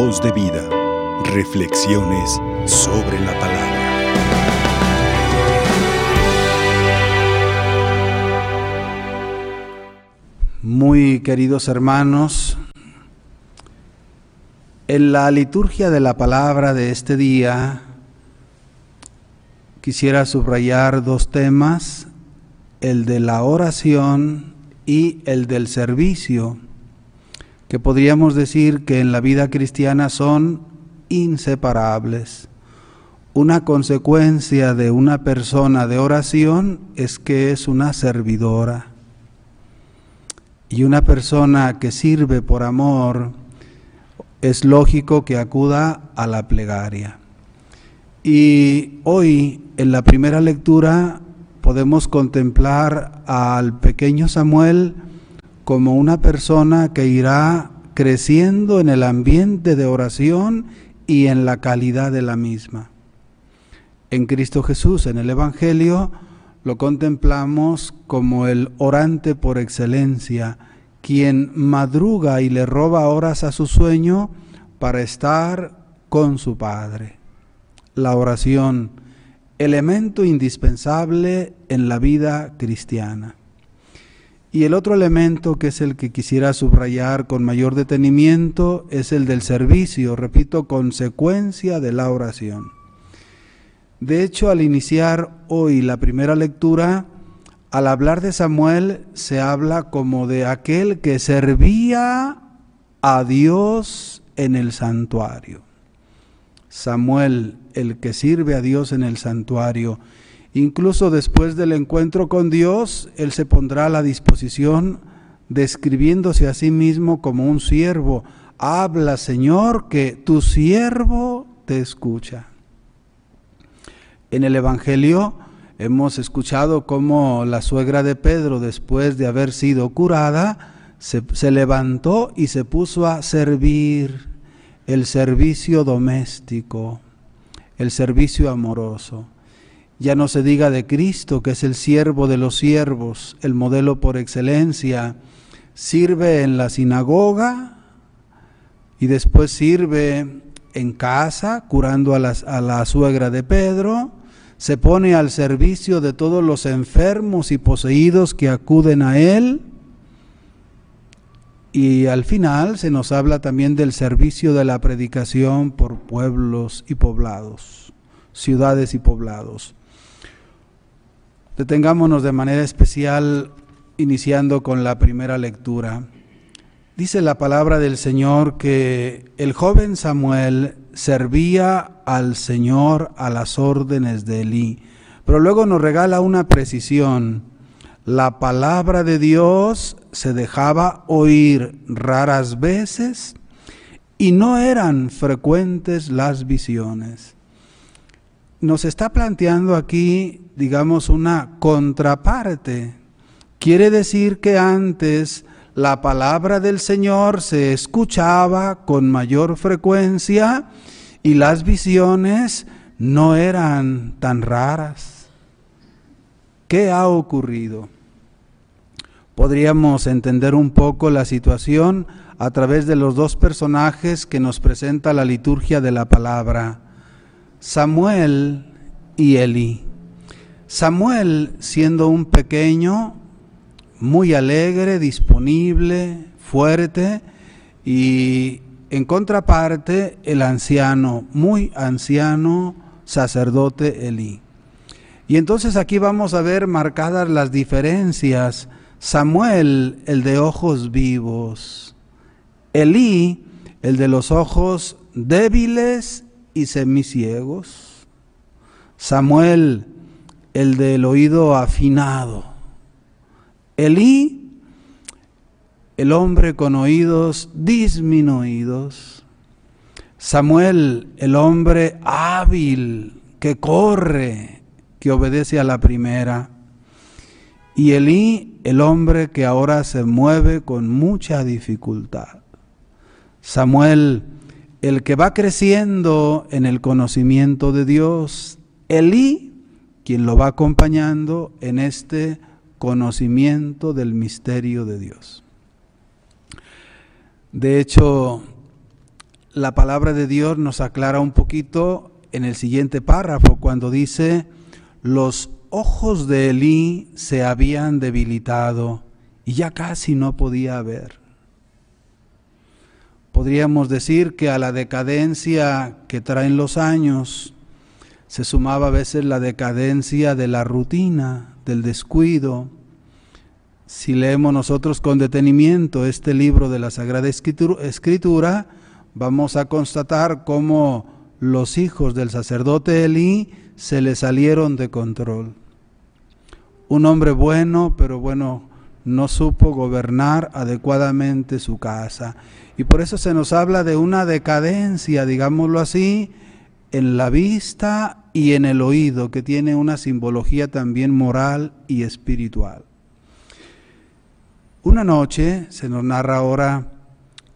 Voz de vida. Reflexiones sobre la palabra. Muy queridos hermanos, en la liturgia de la palabra de este día quisiera subrayar dos temas, el de la oración y el del servicio, que podríamos decir que en la vida cristiana son inseparables. Una consecuencia de una persona de oración es que es una servidora y una persona que sirve por amor, es lógico que acuda a la plegaria. Y hoy, en la primera lectura, podemos contemplar al pequeño Samuel como una persona que irá creciendo en el ambiente de oración y en la calidad de la misma. En Cristo Jesús, en el Evangelio, lo contemplamos como el orante por excelencia, quien madruga y le roba horas a su sueño para estar con su Padre. La oración, elemento indispensable en la vida cristiana. Y el otro elemento que es el que quisiera subrayar con mayor detenimiento es el del servicio, repito, consecuencia de la oración. De hecho, al iniciar hoy la primera lectura, al hablar de Samuel se habla como de aquel que servía a Dios en el santuario. Samuel, el que sirve a Dios en el santuario. Incluso después del encuentro con Dios, él se pondrá a la disposición describiéndose a sí mismo como un siervo. Habla, Señor, que tu siervo te escucha. En el Evangelio hemos escuchado cómo la suegra de Pedro, después de haber sido curada, se, levantó y se puso a servir el servicio doméstico, el servicio amoroso. Ya no se diga de Cristo, que es el siervo de los siervos, el modelo por excelencia. Sirve en la sinagoga y después sirve en casa, curando a la, a la suegra de Pedro se pone al servicio de todos los enfermos y poseídos que acuden a Él. Y al final se nos habla también del servicio de la predicación por pueblos y poblados, ciudades y poblados. Detengámonos de manera especial iniciando con la primera lectura. Dice la palabra del Señor que el joven Samuel servía al Señor a las órdenes de Elí, pero luego nos regala una precisión. La palabra de Dios se dejaba oír raras veces y no eran frecuentes las visiones. Nos está planteando aquí, digamos, una contraparte. Quiere decir que antes la palabra del Señor se escuchaba con mayor frecuencia y las visiones no eran tan raras. ¿Qué ha ocurrido? Podríamos entender un poco la situación a través de los dos personajes que nos presenta la liturgia de la palabra, Samuel y Eli. Samuel, siendo un pequeño, muy alegre, disponible, fuerte, y en contraparte el anciano, muy anciano, sacerdote Elí. Y entonces aquí vamos a ver marcadas las diferencias. Samuel, el de ojos vivos. Elí, el de los ojos débiles y semiciegos. Samuel, el del oído afinado. Elí, el hombre con oídos disminuidos. Samuel, el hombre hábil, que corre, que obedece a la primera. Y Elí, el hombre que ahora se mueve con mucha dificultad. Samuel, el que va creciendo en el conocimiento de Dios. Elí, quien lo va acompañando en este conocimiento del misterio de Dios. De hecho, la palabra de Dios nos aclara un poquito en el siguiente párrafo, cuando dice, los ojos de Elí se habían debilitado y ya casi no podía ver. Podríamos decir que a la decadencia que traen los años se sumaba a veces la decadencia de la rutina, del descuido. Si leemos nosotros con detenimiento este libro de la Sagrada Escritura, vamos a constatar cómo los hijos del sacerdote Elí se le salieron de control. Un hombre bueno, pero bueno, no supo gobernar adecuadamente su casa. Y por eso se nos habla de una decadencia, digámoslo así, en la vista y en el oído, que tiene una simbología también moral y espiritual. Una noche, se nos narra ahora,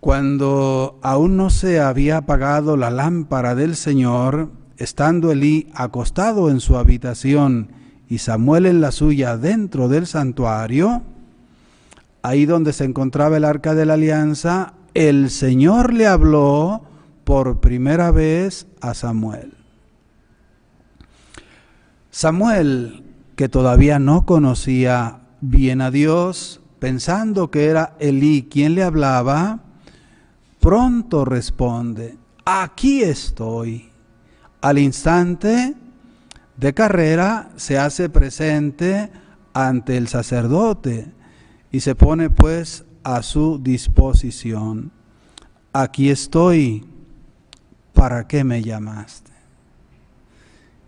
cuando aún no se había apagado la lámpara del Señor, estando Elí acostado en su habitación y Samuel en la suya dentro del santuario, ahí donde se encontraba el arca de la alianza, el Señor le habló por primera vez a Samuel. Samuel, que todavía no conocía bien a Dios, pensando que era Elí quien le hablaba, pronto responde, aquí estoy. Al instante de carrera se hace presente ante el sacerdote y se pone pues a su disposición. Aquí estoy, ¿para qué me llamaste?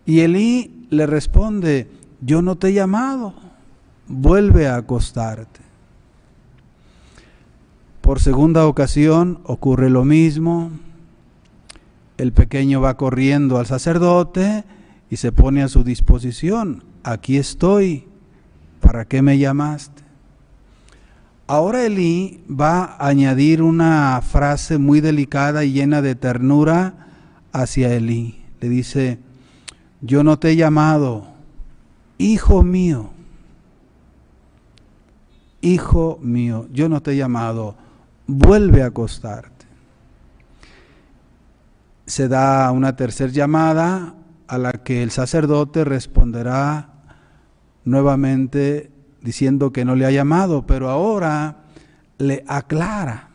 Y Elí le responde, yo no te he llamado, vuelve a acostarte. Por segunda ocasión ocurre lo mismo, el pequeño va corriendo al sacerdote y se pone a su disposición, aquí estoy, ¿para qué me llamaste? Ahora Elí va a añadir una frase muy delicada y llena de ternura hacia Elí. Le dice, yo no te he llamado, hijo mío, hijo mío, yo no te he llamado, vuelve a acostarte. Se da una tercera llamada a la que el sacerdote responderá nuevamente diciendo que no le ha llamado, pero ahora le aclara,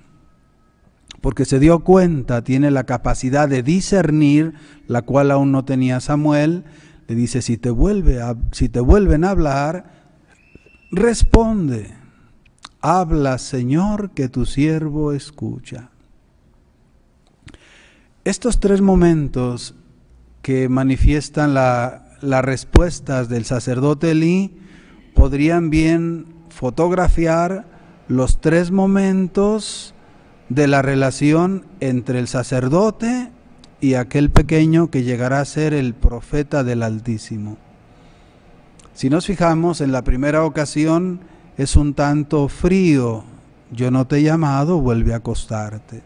porque se dio cuenta, tiene la capacidad de discernir, la cual aún no tenía Samuel, le dice, si te, vuelve si te vuelven a hablar, responde, habla Señor que tu siervo escucha. Estos tres momentos que manifiestan las respuestas del sacerdote Elí, podrían bien fotografiar los tres momentos de la relación entre el sacerdote y aquel pequeño que llegará a ser el profeta del Altísimo. Si nos fijamos, en la primera ocasión es un tanto frío, yo no te he llamado, vuelve a acostarte.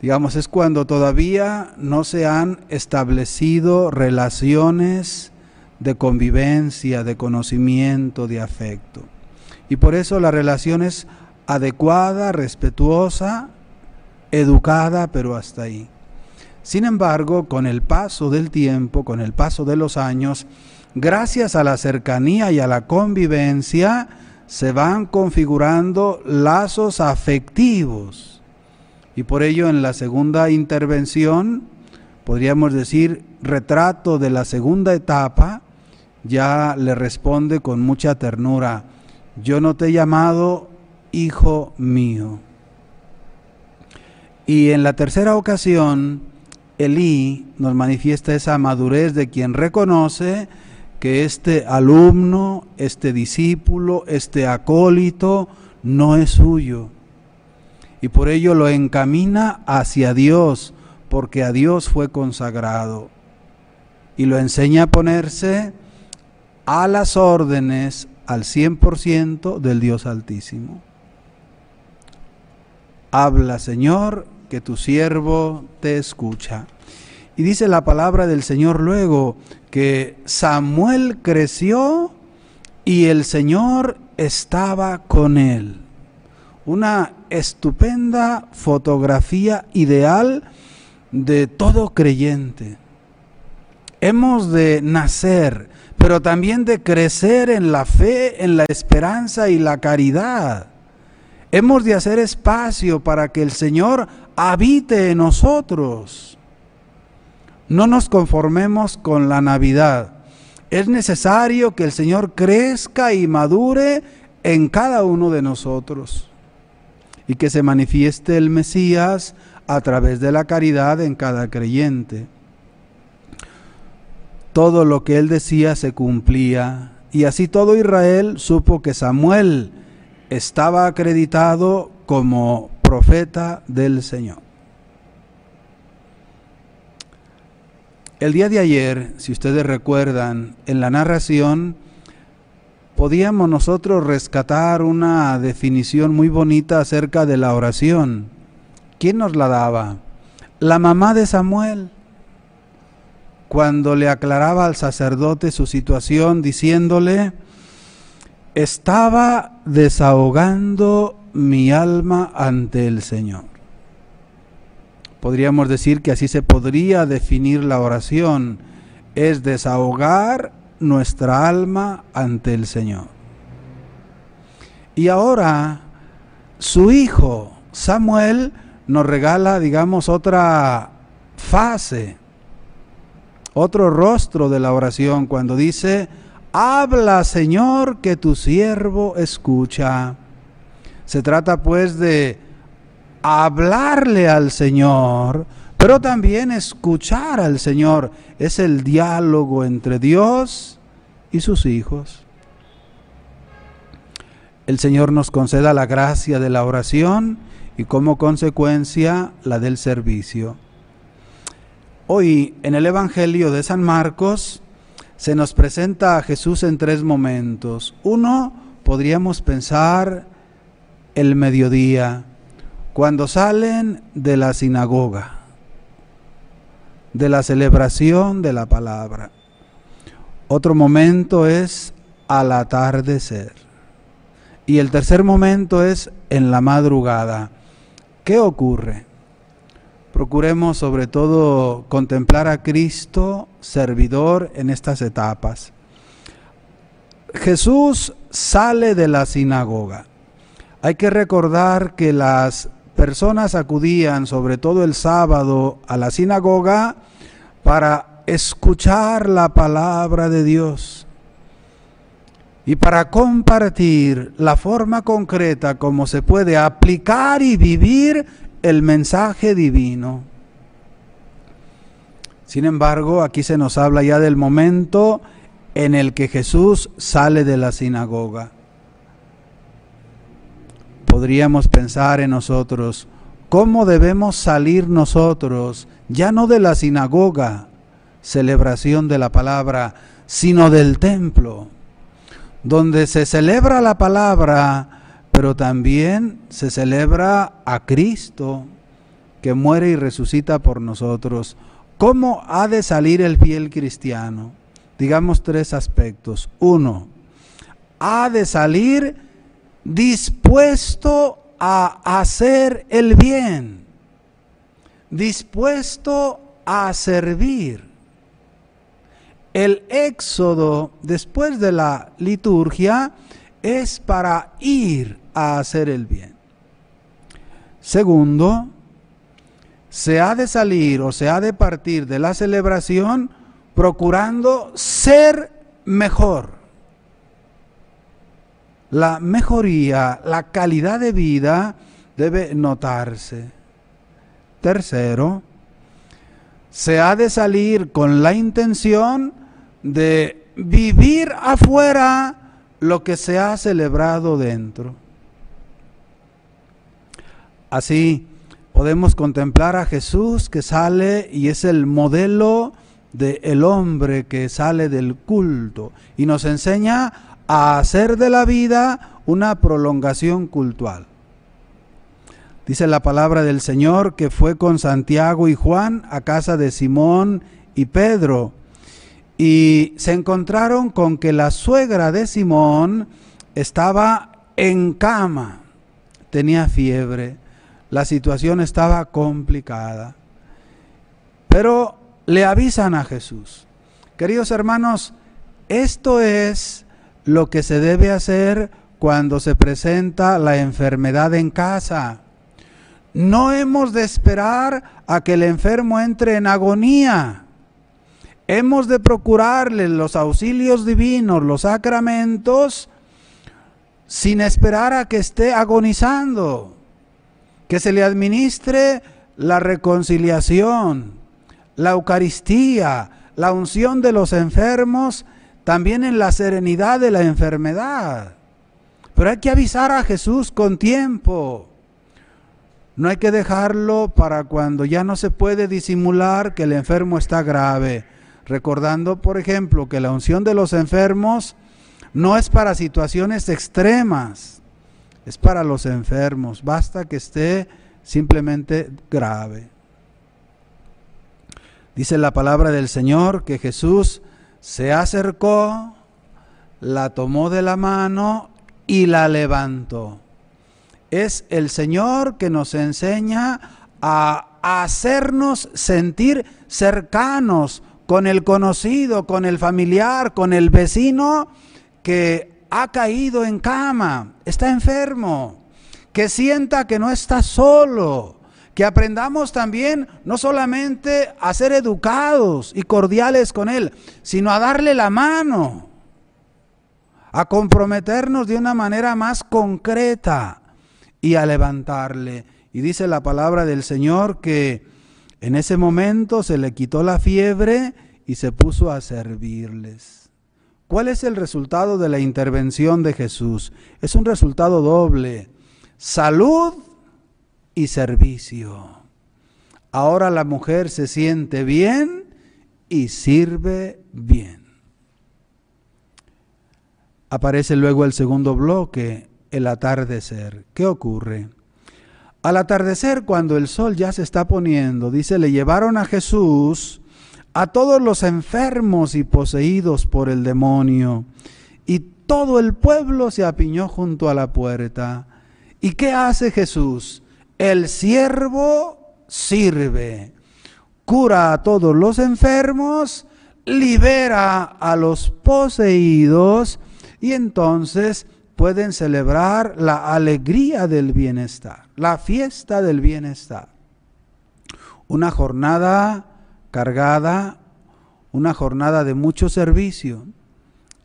Digamos, es cuando todavía no se han establecido relaciones de convivencia, de conocimiento, de afecto. Y por eso la relación es adecuada, respetuosa, educada, pero hasta ahí. Sin embargo, con el paso del tiempo, con el paso de los años, gracias a la cercanía y a la convivencia, se van configurando lazos afectivos. Y por ello en la segunda intervención, podríamos decir, retrato de la segunda etapa, ya le responde con mucha ternura, yo no te he llamado hijo mío. Y en la tercera ocasión, Elí nos manifiesta esa madurez de quien reconoce que este alumno, este discípulo, este acólito no es suyo. Y por ello lo encamina hacia Dios, porque a Dios fue consagrado. Y lo enseña a ponerse a las órdenes al 100% del Dios Altísimo. Habla, Señor, que tu siervo te escucha. Y dice la palabra del Señor luego que Samuel creció y el Señor estaba con él. Una estupenda fotografía ideal de todo creyente. Hemos de nacer, pero también de crecer en la fe, en la esperanza y la caridad. Hemos de hacer espacio para que el Señor habite en nosotros. No nos conformemos con la Navidad. Es necesario que el Señor crezca y madure en cada uno de nosotros y que se manifieste el Mesías a través de la caridad en cada creyente. Todo lo que él decía se cumplía y así todo Israel supo que Samuel estaba acreditado como profeta del Señor. El día de ayer, si ustedes recuerdan, en la narración podíamos nosotros rescatar una definición muy bonita acerca de la oración. ¿Quién nos la daba? La mamá de Samuel, cuando le aclaraba al sacerdote su situación diciéndole, estaba desahogando mi alma ante el Señor. Podríamos decir que así se podría definir la oración, es desahogar nuestra alma ante el Señor. Y ahora su hijo Samuel nos regala, digamos, otra fase, otro rostro de la oración cuando dice, habla Señor que tu siervo escucha. Se trata pues de hablarle al Señor, pero también escuchar al Señor. Es el diálogo entre Dios y sus hijos. El Señor nos conceda la gracia de la oración y como consecuencia la del servicio. Hoy en el Evangelio de San Marcos se nos presenta a Jesús en tres momentos. Uno, podríamos pensar el mediodía, cuando salen de la sinagoga de la celebración de la palabra. Otro momento es al atardecer. Y el tercer momento es en la madrugada. ¿Qué ocurre? Procuremos sobre todo contemplar a Cristo, servidor, en estas etapas. Jesús sale de la sinagoga. Hay que recordar que las personas acudían, sobre todo el sábado, a la sinagoga para escuchar la palabra de Dios y para compartir la forma concreta como se puede aplicar y vivir el mensaje divino. Sin embargo, aquí se nos habla ya del momento en el que Jesús sale de la sinagoga podríamos pensar en nosotros, ¿cómo debemos salir nosotros, ya no de la sinagoga, celebración de la palabra, sino del templo, donde se celebra la palabra, pero también se celebra a Cristo, que muere y resucita por nosotros. ¿Cómo ha de salir el fiel cristiano? Digamos tres aspectos. Uno, ha de salir dispuesto a hacer el bien, dispuesto a servir. El éxodo después de la liturgia es para ir a hacer el bien. Segundo, se ha de salir o se ha de partir de la celebración procurando ser mejor la mejoría, la calidad de vida debe notarse. Tercero, se ha de salir con la intención de vivir afuera lo que se ha celebrado dentro. Así podemos contemplar a Jesús que sale y es el modelo del el hombre que sale del culto y nos enseña a hacer de la vida una prolongación cultural. Dice la palabra del Señor que fue con Santiago y Juan a casa de Simón y Pedro y se encontraron con que la suegra de Simón estaba en cama, tenía fiebre, la situación estaba complicada. Pero le avisan a Jesús. Queridos hermanos, esto es lo que se debe hacer cuando se presenta la enfermedad en casa. No hemos de esperar a que el enfermo entre en agonía. Hemos de procurarle los auxilios divinos, los sacramentos, sin esperar a que esté agonizando. Que se le administre la reconciliación, la Eucaristía, la unción de los enfermos, también en la serenidad de la enfermedad. Pero hay que avisar a Jesús con tiempo. No hay que dejarlo para cuando ya no se puede disimular que el enfermo está grave recordando, por ejemplo, que la unción de los enfermos no es para situaciones extremas, es para los enfermos, basta que esté simplemente grave. Dice la palabra del Señor que Jesús se acercó, la tomó de la mano y la levantó. Es el Señor que nos enseña a hacernos sentir cercanos, con el conocido, con el familiar, con el vecino que ha caído en cama, está enfermo, que sienta que no está solo, que aprendamos también no solamente a ser educados y cordiales con él, sino a darle la mano, a comprometernos de una manera más concreta y a levantarle. Y dice la palabra del Señor que en ese momento se le quitó la fiebre y se puso a servirles. ¿Cuál es el resultado de la intervención de Jesús? Es un resultado doble, salud y servicio. Ahora la mujer se siente bien y sirve bien. Aparece luego el segundo bloque, el atardecer. ¿Qué ocurre? Al atardecer, cuando el sol ya se está poniendo, dice, le llevaron a Jesús a todos los enfermos y poseídos por el demonio, y todo el pueblo se apiñó junto a la puerta. ¿Y qué hace Jesús? El siervo sirve, cura a todos los enfermos, libera a los poseídos, y entonces pueden celebrar la alegría del bienestar, la fiesta del bienestar. Una jornada cargada, una jornada de mucho servicio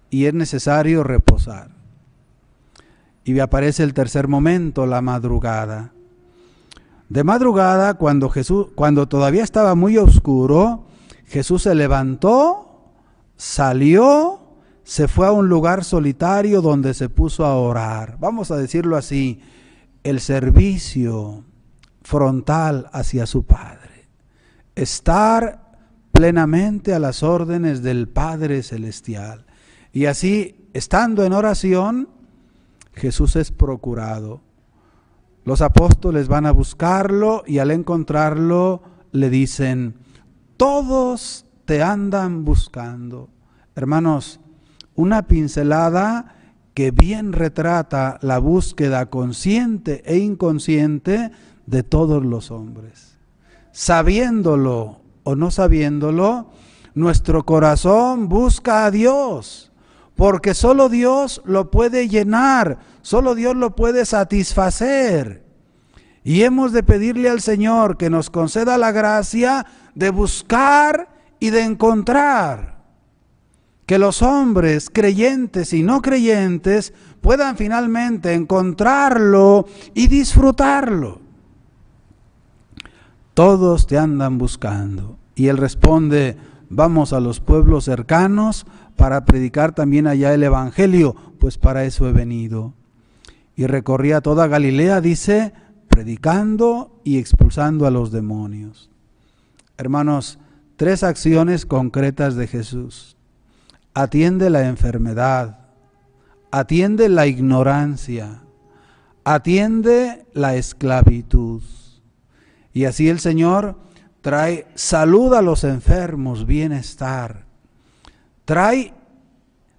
y es necesario reposar. Y aparece el tercer momento, la madrugada. De madrugada, cuando Jesús, cuando todavía estaba muy oscuro, Jesús se levantó, salió se fue a un lugar solitario donde se puso a orar. Vamos a decirlo así, el servicio frontal hacia su Padre. Estar plenamente a las órdenes del Padre Celestial. Y así, estando en oración, Jesús es procurado. Los apóstoles van a buscarlo y al encontrarlo le dicen, todos te andan buscando. Hermanos, una pincelada que bien retrata la búsqueda consciente e inconsciente de todos los hombres. Sabiéndolo o no sabiéndolo, nuestro corazón busca a Dios, porque solo Dios lo puede llenar, solo Dios lo puede satisfacer. Y hemos de pedirle al Señor que nos conceda la gracia de buscar y de encontrar que los hombres creyentes y no creyentes puedan finalmente encontrarlo y disfrutarlo. Todos te andan buscando. Y él responde, vamos a los pueblos cercanos para predicar también allá el Evangelio, pues para eso he venido. Y recorría toda Galilea, dice, predicando y expulsando a los demonios. Hermanos, tres acciones concretas de Jesús atiende la enfermedad, atiende la ignorancia, atiende la esclavitud. Y así el Señor trae salud a los enfermos, bienestar. Trae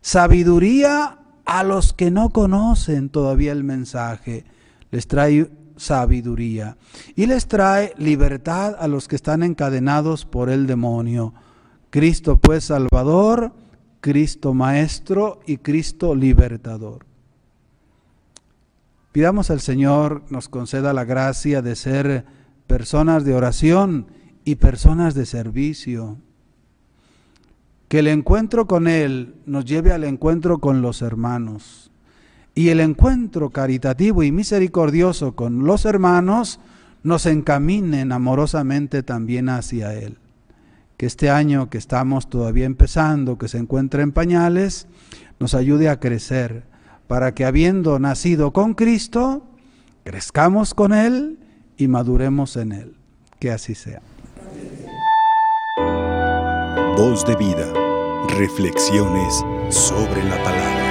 sabiduría a los que no conocen todavía el mensaje. les trae sabiduría y les trae libertad a los que están encadenados por el demonio. Cristo pues Salvador, Cristo Maestro y Cristo Libertador. Pidamos al Señor nos conceda la gracia de ser personas de oración y personas de servicio. Que el encuentro con Él nos lleve al encuentro con los hermanos. Y el encuentro caritativo y misericordioso con los hermanos nos encaminen amorosamente también hacia Él. Que este año que estamos todavía empezando, que se encuentra en pañales, nos ayude a crecer, para que habiendo nacido con Cristo, crezcamos con Él y maduremos en Él. Que así sea. Voz de vida. Reflexiones sobre la palabra.